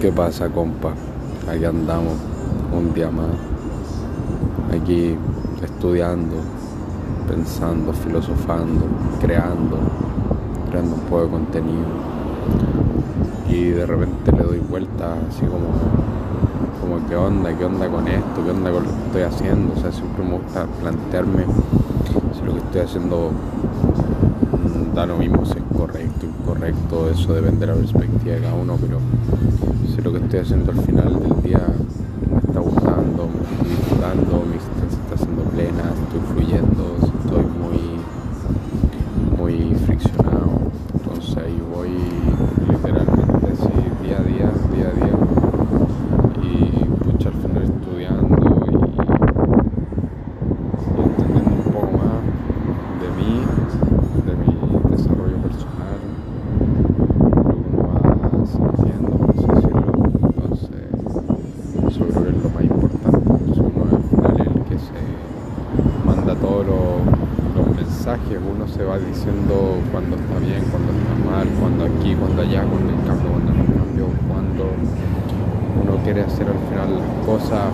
¿Qué pasa, compa? Aquí andamos un día más. Aquí estudiando, pensando, filosofando, creando, creando un poco de contenido. Y de repente le doy vuelta así como, como qué onda, qué onda con esto, qué onda con lo que estoy haciendo. O sea, siempre me gusta plantearme si lo que estoy haciendo da lo mismo si es correcto, incorrecto, eso depende de la perspectiva de cada uno, pero si lo que estoy haciendo al final del día me está gustando, me estoy disfrutando, mi existencia está siendo plena, estoy fluyendo, estoy muy, muy friccionado. Entonces ahí voy literalmente así día a día, día a día. Y pucha al final estudiando y, y entendiendo un poco más de mí, de mi desarrollo personal, lo que uno va sintiendo, por así decirlo. Entonces, eso creo que es lo más importante. Si uno al final es el que se todos los, mensajes, uno se va diciendo cuando está bien, cuando está mal, cuando aquí, cuando allá, cuando hay cambio, cuando no cambio, cuando uno quiere hacer al final las cosas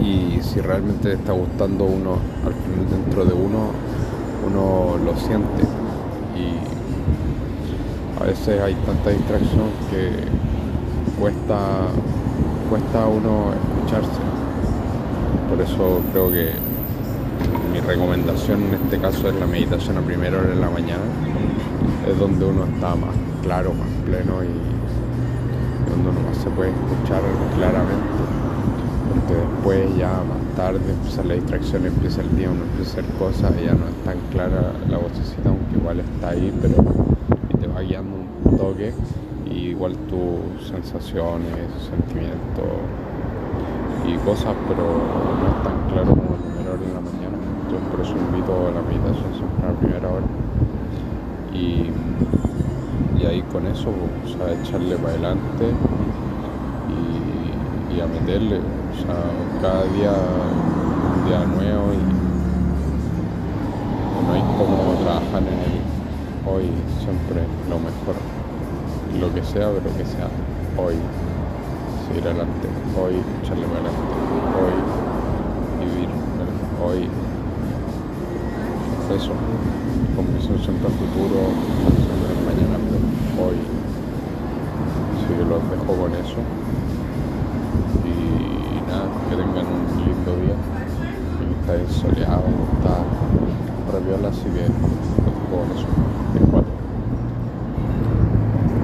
y si realmente está gustando uno al final dentro de uno, uno lo siente y a veces hay tanta distracción que cuesta, cuesta uno escucharse. Por eso creo que mi recomendación en este caso es la meditación a primera hora de la mañana. Es donde uno está más claro, más pleno y, donde uno se puede escuchar claramente. Porque después ya más tarde empieza la distracción, empieza el día, uno empieza a hacer cosas y ya no es tan clara la vocecita, aunque igual está ahí, pero te va guiando un toque y igual tus sensaciones, sentimientos y cosas, pero no es tan claro como primera hora de la mañana. Por eso invito a la siempre a la primera hora. Y, y ahí con eso, o sea, echarle para adelante y, a meterle, o sea, cada día un día nuevo y, no hay como trabajar en el hoy siempre lo mejor, lo que sea, pero que sea hoy, seguir adelante, hoy echarle para adelante, hoy vivir, hoy eso, con visión al futuro, al mañana, pero hoy, así que los dejo con eso. Y nada, que tengan un lindo día, y está soleado, está. Rabiola, así que los dejo con eso.